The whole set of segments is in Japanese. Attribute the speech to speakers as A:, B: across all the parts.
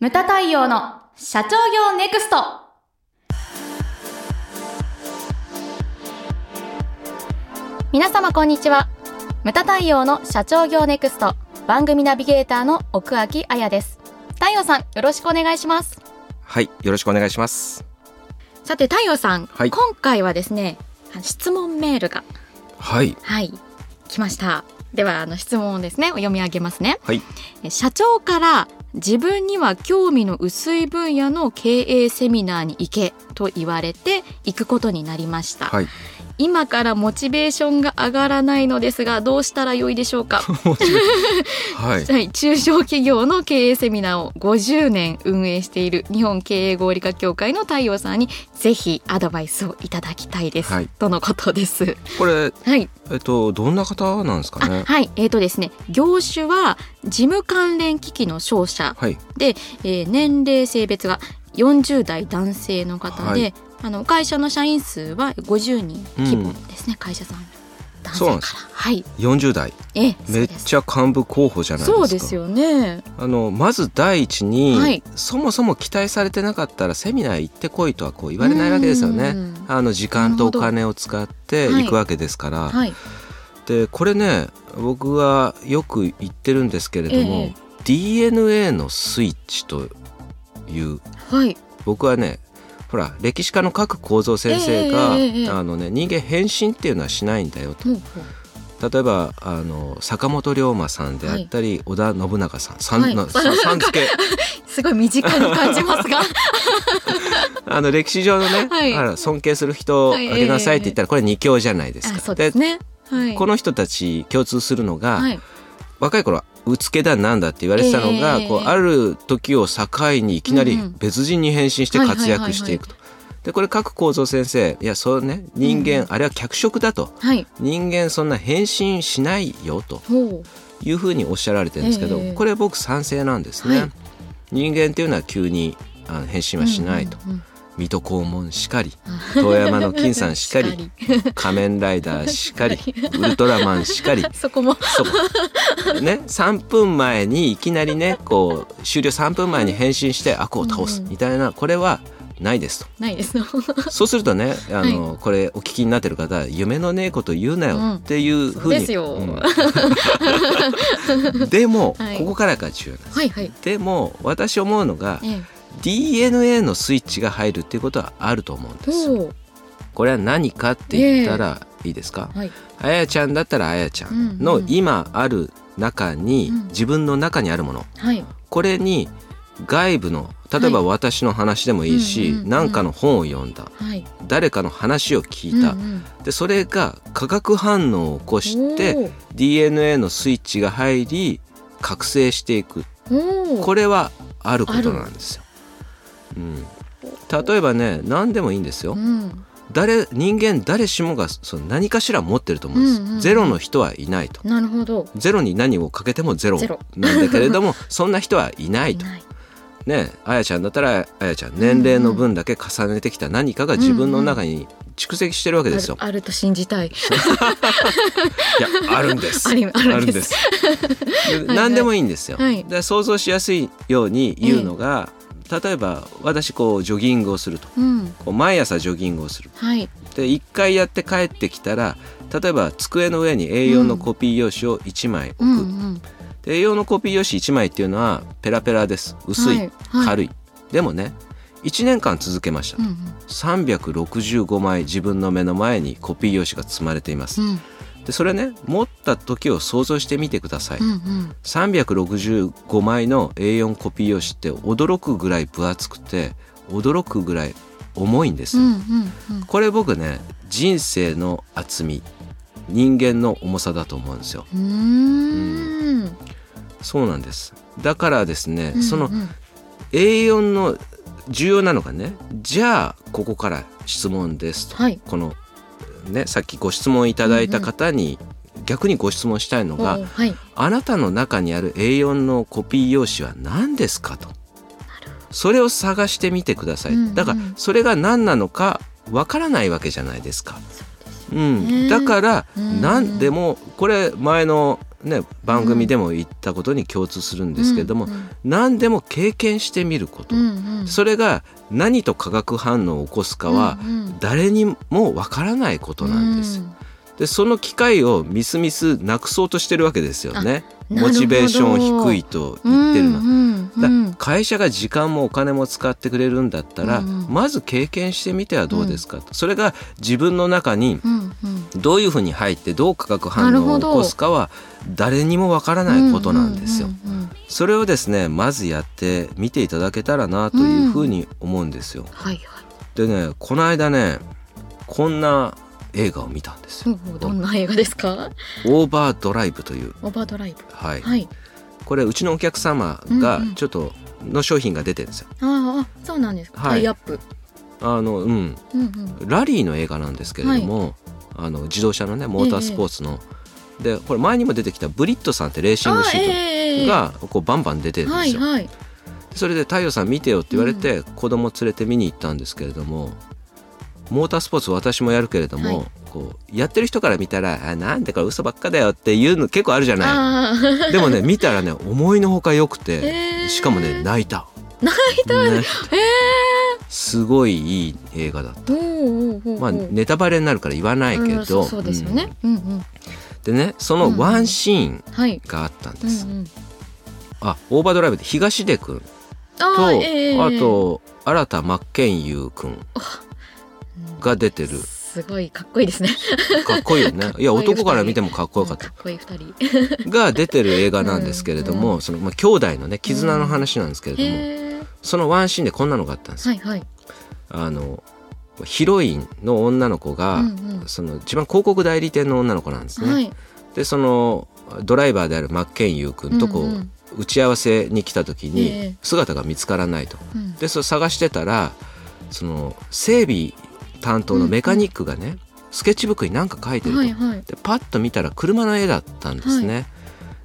A: ムタ太陽の社長業ネクスト。皆様こんにちは。ムタ太陽の社長業ネクスト。番組ナビゲーターの奥脇彩です。太陽さんよろしくお願いします。
B: はい、よろしくお願いします。
A: さて太陽さん、
B: はい。
A: 今回はですね質問メールが
B: はい、
A: はい来ました。ではあの質問をですねお読み上げますね。
B: はい、
A: え社長から自分には興味の薄い分野の経営セミナーに行けと言われて行くことになりました、
B: はい。
A: 今からモチベーションが上がらないのですがどうしたらよいでしょうか？
B: はい、
A: はい、中小企業の経営セミナーを50年運営している日本経営合理化協会の太陽さんにぜひアドバイスをいただきたいです、
B: はい。
A: とのことです。
B: これ、
A: はい、
B: えっと、どんな方なんですか
A: あ
B: ね？
A: はい、えーとですね、業種は事務関連機器の商社。
B: はい、
A: で、えー年齢性別が40代男性の方で、
B: はい
A: あの会社の社員数は50人規模ですね、会社さん。男性から。はい。
B: 四十代、
A: ええ
B: めっちゃ幹部候補じゃないですか。
A: そうです。よね。
B: あの、まず第一に、
A: はい。
B: そもそも期待されてなかったらセミナー行ってこいとはこう言われないわけですよね。
A: うん。
B: あの時間とお金を使って行くわけですから。
A: はい。
B: で、これね、僕はよく言ってるんですけれども、
A: ええ。
B: DNA のスイッチという
A: はい。
B: 僕はねほら歴史家の各構造先生が、
A: ええええええ
B: あのね人間変身っていうのはしないんだよと。
A: ほうほう。
B: 例えばあの坂本龍馬さんであったり、織田信長さん。さん、
A: はい。
B: なささん付け
A: すごい身近に感じますが。
B: あの歴史上のね、
A: はい。
B: あら尊敬する人をあげなさいって言ったらこれ二強じゃないですか。
A: ですね。はい。
B: この人たち共通するのが、
A: はい。
B: 若い頃はうつけだなんだって言われてたのが、
A: ええ。
B: こうある時を境にいきなり
A: うんうん。
B: 別人に変身して活躍していくと。でこれ各構造先生いやそうね人間、あれは脚色だと。
A: はい。
B: 人間そんな変身しないよと
A: ほ
B: いうふうにおっしゃられてるんですけど、
A: ええ。
B: これ僕賛成なんですね。
A: はい。
B: 人間っていうのは急にあの変身
A: う
B: はしないと、
A: うんうんうん
B: 水戸黄門しかり遠山の金さんしかり 仮面ライダーしかりウルトラマンしかり。
A: そこも。
B: そこ。ね3分前にいきなりねこう終了3分前に変身して悪を倒す。みたいなこれはないですと。
A: ないです。
B: そうするとねあの、これお聞きになってる方夢のねえこと言うなよっていうふうに、
A: ですよ。
B: うん。でも、
A: はい。
B: ここからが重要なんです。
A: はいはい。
B: でも私思うのが
A: え
B: DNA のスイッチが入るっていうことはあると思うん
A: え
B: です。これは何かって言ったらいいですか、
A: はい。
B: あやちゃんだったらあやちゃん
A: うん
B: の
A: うん。
B: 今ある中に、
A: うん。
B: 自分の中にあるもの。
A: はい。
B: これに外部の例えば
A: は
B: 私の話でもいいし、
A: うんうんうん
B: 何かの本を読んだ。
A: はい。
B: 誰かの話を聞いた、
A: うん
B: でそれが化学反応を起こし
A: うん
B: て DNA のスイッチが入り覚醒していく。これはあることなんですよ。うん、例えばね何でもいいんですよ。
A: うん。
B: 誰人間誰しもがその何かしら持ってると思うんです、
A: うんうんうん。
B: ゼロの人はいないと。
A: なるほど。
B: ゼロに何をかけてもゼロなんだけれども そんな人はいないと。
A: ない。
B: ねあやちゃんだったらあやちゃん年齢の分だけ重ねてきた何かが自分の中に蓄積してるわけですよ、
A: あるあると信じたい。
B: いやあるんです。
A: あるんです。
B: 何でもいいんですよ、
A: はい。
B: で想像しやすいように言うのが、例えば私こうジョギングをすると。
A: うん。
B: こう毎朝ジョギングをする
A: はい。
B: で1回やって帰ってきたら例えば机の上に A4 のコピー用紙を1枚置く、
A: うんうん。
B: で A4 のコピー用紙1枚っていうのはペラペラです。薄い、
A: はい。はい。
B: 軽い。でもね1年間続けました、
A: うんうん。
B: 365枚自分の目の前にコピー用紙が積まれています、
A: うん
B: でそれね持った時を想像してみてください、
A: うんうん。
B: 365枚の A4 コピー用紙って驚くぐらい分厚くて驚くぐらい重いんです、
A: うんうんうん。
B: これ僕ね人生の厚み人間の重さだと思うんですよ。
A: うーん。
B: そうなんです。だからですね、
A: うん
B: その A4 の重要なのがねじゃあここから質問ですと、
A: はい。
B: このねさっきご質問いただいた方に逆にご質問したいのが、
A: はい。
B: あなたの中にある A4 のコピー用紙は何ですかと。それを探してみてください、
A: うんうん。
B: だからそれが何なのかわからないわけじゃないですか。うん、だから、
A: うん。
B: なんでもこれ前のね番組でも言ったことに共通するんですけれども、
A: うん
B: 何でも経験してみること、
A: うんうん。
B: それが何と化学反応を起こすかは
A: うんうん。
B: 誰にもわからないことなんです。よ。でその機会をみすみすなくそうとしてるわけですよね。モチベーション低いと言ってるの。
A: うんうんうん。
B: だ会社が時間もお金も使ってくれるんだったら、
A: うんうん。
B: まず経験してみてはどうですか？と、それが自分の中に
A: うんうん。
B: どういうふうに入ってどう化学反応を起こすかは誰にもわからないことなんですよ。
A: うんうんうんうん。
B: それをですねまずやってみていただけたらなというふうに思うんですよ。
A: はいはい。
B: でねこの間ねこんな映画を見たんですよ。
A: どんな映画ですか？
B: オーバードライブという、
A: オーバードライブ。
B: はい。
A: はい。
B: これうちのお客様が
A: うんうん。
B: ちょっとの商品が出てるんですよ。
A: ああそうなんですか、
B: はい。
A: タイアップ。
B: あのうん。
A: うんうん。
B: ラリーの映画なんですけれども、あの自動車のねモータースポーツの、でこれ前にも出てきたブリットさんってレーシングシート
A: ええ
B: がこうバンバン出てるんですよ。
A: はいはい。
B: それで太陽さん見てよって言われて、子供連れて見に行ったんですけれどもモータースポーツ私もやるけれども、
A: はい
B: こうやってる人から見たら「あなんでか嘘ばっかだよ」っていうの結構あるじゃない。
A: ああ
B: でもね見たらね思いのほか良くて、
A: へー。
B: しかもね泣いた。
A: 泣いた。
B: ね
A: え
B: すごいいい映画だった。まあネタバレになるから言わないけど、
A: うんそうですよね、うん、うん
B: でねそのワンシーン
A: はい。
B: があったん
A: うん
B: です、
A: うん
B: あオーバードライブで東出君
A: あ
B: とあ,、
A: ーええ
B: と新田真剣佑君が出てる
A: すごいかっこいいですね。
B: かっこいいよね。いや男から見てもかっこよかった。
A: かっこいい二人。
B: が出てる映画なんですけれども、そのまあ兄弟のね絆の話なんですけれども、
A: へえ
B: そのワンシーンでこんなのがあったんですよ、
A: はいはい。
B: あのヒロインの女の子が、
A: うんうん。
B: その一番広告代理店の女の子なんですね、
A: はい。
B: でそのドライバーである真剣佑君とこう、
A: うんうん。
B: 打ち合わせに来た時
A: ええ。
B: に姿が見つからないと。
A: うん。
B: でそれ探してたらその整備担当のメカニックがね、スケッチブックに何か書いてると、
A: はいはい。
B: でパッと見たら車の絵だったんですね。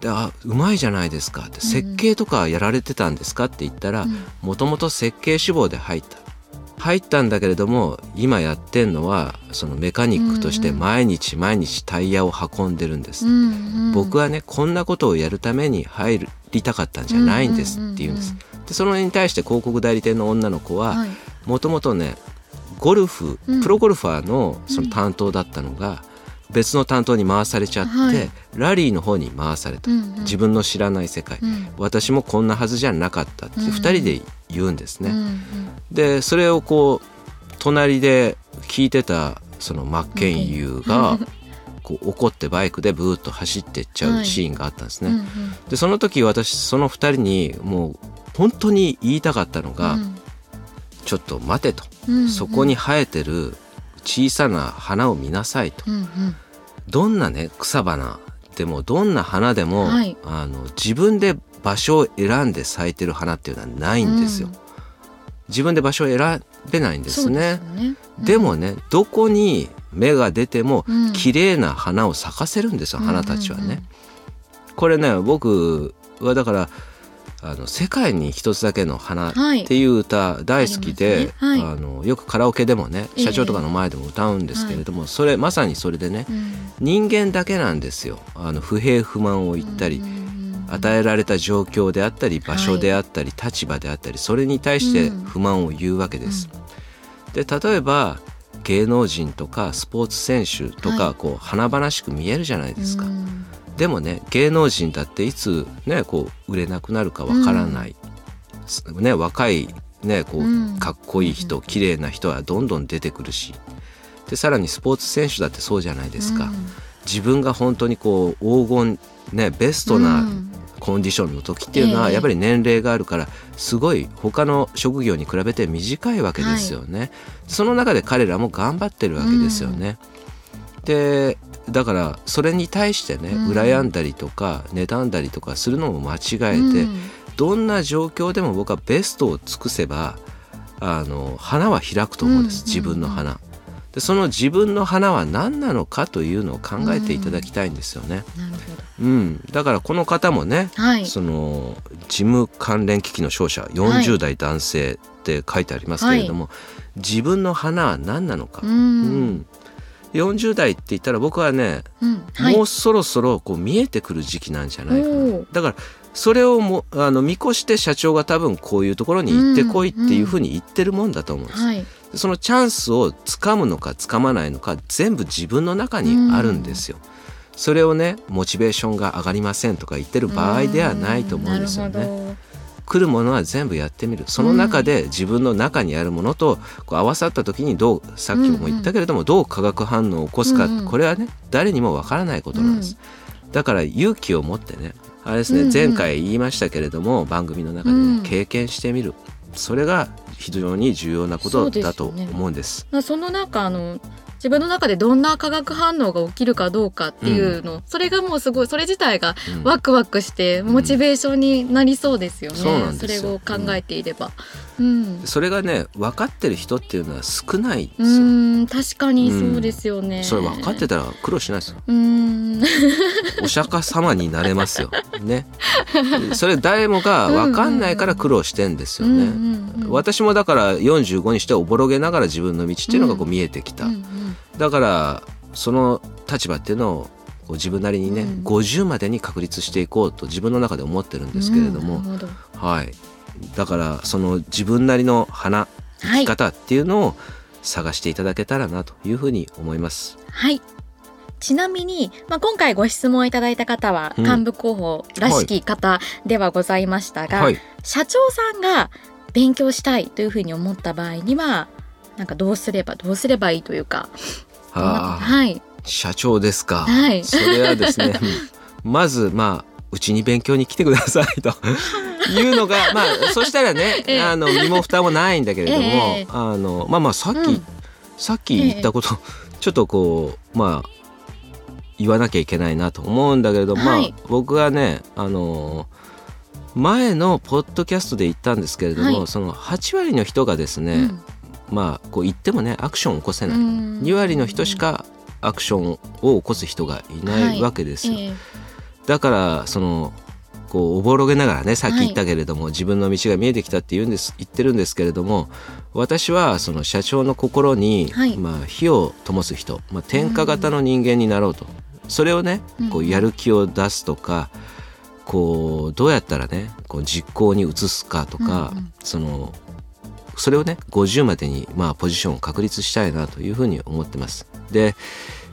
B: であうまいじゃないですか。って設計とかやられてたんですかって言ったら
A: うん。
B: もともと設計志望で入った。入ったんだけれども今やってんのはそのメカニックとして毎日毎日タイヤを運んでるんです、
A: うんうん。
B: 僕はねこんなことをやるために入りたかったんじゃないんですって言うんです、でその絵に対して広告代理店の女の子は
A: はい。
B: もともとねゴルフ
A: うん。
B: プロゴルファーのその担当だったのが別の担当に回されちゃって、
A: はい。
B: ラリーの方に回された、
A: うんうん。
B: 自分の知らない世界、
A: うん。
B: 私もこんなはずじゃなかったって
A: うん。
B: 2人で言うんですね。
A: うんうん。
B: でそれをこう隣で聞いてたその真剣佑がこう怒ってバイクでブーッと走っていっちゃうシーンがあったんですね。
A: うんうん。
B: でその時私その2人にもう本当に言いたかったのが、ちょっと待てと、
A: うんうん。
B: そこに生えてる小さな花を見なさいと。
A: うんうん。
B: どんなね草花でもどんな花でも、
A: はい。
B: あの自分で場所を選んで咲いてる花っていうのはないんですよ。
A: うん。
B: 自分で場所を選べないんですね。
A: ですよね。
B: でもねどこに芽が出ても
A: うん。
B: 綺麗な花を咲かせるんですよ、花たちはね。
A: うん。うんうん
B: これね僕はだからあの世界に一つだけの花
A: はい。
B: っていう歌大好きで、
A: ありますね。
B: あのよくカラオケでもね
A: ええ。
B: 社長とかの前でも歌うんですけれども、それまさにそれでね
A: うん。
B: 人間だけなんですよ。あの不平不満を言ったり、
A: うん。うんうん
B: 与えられた状況であったり場所であったり、立場であったりそれに対して不満を言うわけです。で例えば芸能人とかスポーツ選手とか、
A: はい。
B: こう華々しく見えるじゃないですか。
A: うん
B: でもね芸能人だっていつねこう売れなくなるかわからない、すね若いねこう、
A: うん。
B: かっこいい人綺麗な人はどんどん出てくるし。でさらにスポーツ選手だってそうじゃないですか、
A: うん。
B: 自分が本当にこう黄金ねベスト
A: う
B: なん。コンディションの時っていうのは
A: ええ。
B: やっぱり年齢があるからすごい他の職業に比べて短いわけですよね、その中で彼らも頑張ってるわけですよね、でだからそれに対してね
A: うん。
B: 羨んだりとか妬んだりとかするのも間違えて、
A: うん。
B: どんな状況でも僕はベストを尽くせばあの花は開くと思うんです、
A: うん
B: 自分の花。でその自分の花は何なのかというのを考えていただきたいんですよね。
A: なるほ
B: うん、だからこの方もね、
A: どはい。
B: その事務関連機器の商社40代男性って書いてありますけれども、自分の花は何なのか、
A: う
B: うん
A: ん
B: 40代って言ったら僕はね、
A: うんはい。
B: もうそろそろこう見えてくる時期なんじゃないかな。だからそれをもあの見越して社長が多分こういうところに行ってこいっていうふうに言ってるもんだと思うんです、
A: はい。
B: そのチャンスをつかむのかつかまないのか全部自分の中にあるんですよ、それをねモチベーションが上がりませんとか言ってる場合ではないと思うんですよ
A: なる
B: ね
A: ほ
B: 来るものは全部やってみる。その中で自分の中にあるものとこう合わさった時にどうさっきも言ったけれども、どう化学反応を起こすか、これはね誰にもわからないことなんです、だから勇気を持ってねあれですね、前回言いましたけれども番組の中でね、
A: うん。
B: 経験してみる。それが非常に重要なことだと思うんです。
A: どその中あの自分の中でどんな化学反応が起きるかどうかっていうの、それがもうすごいそれ自体が
B: うん。
A: ワクワクしてモチベーションになりそうですよね、
B: そうなんですよ。
A: それを考えていれば。うん、
B: それがね分かってる人っていうのは少ない
A: う。ん確かにそうですよね、
B: それ分かってたら苦労しないですよ。
A: うん。
B: お釈迦様になれますよ。ね。それ誰もが分かんないから苦労してんですよね。
A: うんうんうん
B: 私もだから45にしておぼろげながら自分の道っていうのがこう見えてきた。
A: うんうん
B: だからその立場っていうのを自分なりにね、
A: うん
B: 50までに確立していこうと自分の中で思ってるんですけれども、
A: うんど
B: はい。だからその自分なりの花生き方っていうのを探していただけたらなというふうに思います。
A: はい。ちなみに、まあ、今回ご質問いただいた方は、
B: うん
A: 幹部候補らしき方ではございましたが、
B: はい。
A: 社長さんが勉強したいというふうに思った場合には、なんかどうすれば、どうすればいいというか。
B: ああ、
A: はい。
B: 社長ですか。
A: はい。
B: それはですね、う んまずまあうちに勉強に来てくださいと。いうのがまあそしたらね、
A: ええ。
B: あの身も蓋もないんだけれども、
A: ええ。
B: あのまあまあさっき、
A: うん。
B: さっき言ったこと、ちょっとこうまあ言わなきゃいけないなと思うんだけれども、
A: はい。
B: まあ僕はねあの前のポッドキャストで言ったんですけれども、
A: はい。
B: その8割の人がですね、まあこう言ってもねアクションを起こせない、2
A: 2
B: 割の人しかアクションを起こす人がいないわけですよ、
A: ええ。
B: だからそのこうおぼろげながらねさっき言ったけれども、自分の道が見えてきたって言うんです言ってるんですけれども私はその社長の心に、
A: はい。
B: まあ、火を灯す人、まあ、天下型の人間になろうと、それをねこ
A: う
B: うんやる気を出すとか、こうどうやったらねこう実行に移すかとか、
A: うんうん。
B: そのそれをね50までにまあポジションを確立したいなというふうに思ってます。で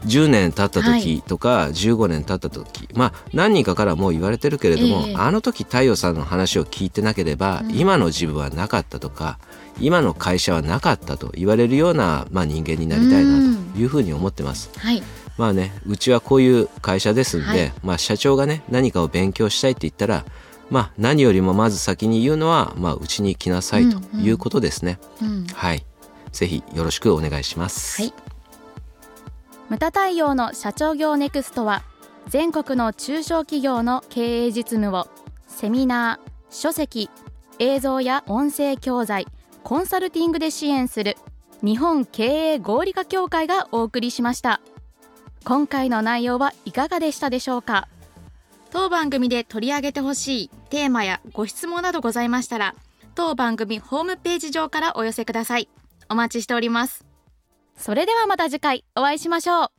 B: 10年経った時とか15年経った時、まあ何人かからもう言われてるけれども、
A: ええ
B: あの時太陽さんの話を聞いてなければ、
A: うん
B: 今の自分はなかったとか今の会社はなかったと言われるような、まあ、人間になりたいなというふうに思ってます。
A: はい。
B: まあねうちはこういう会社ですんで、
A: はい
B: まあ社長がね何かを勉強したいって言ったらまあ何よりもまず先に言うのはまあうちに来なさいということですね。
A: うん。
B: はい。ぜひよろしくお願いします。
A: はい。
C: ムタ太陽の社長業ネクストは全国の中小企業の経営実務をセミナー、書籍、映像や音声教材、コンサルティングで支援する日本経営合理化協会がお送りしました今回の内容はいかがでしたでしょうか？
A: 当番組で取り上げてほしいテーマやご質問などございましたら、当番組ホームページ上からお寄せください。お待ちしております。
C: それではまた次回お会いしましょう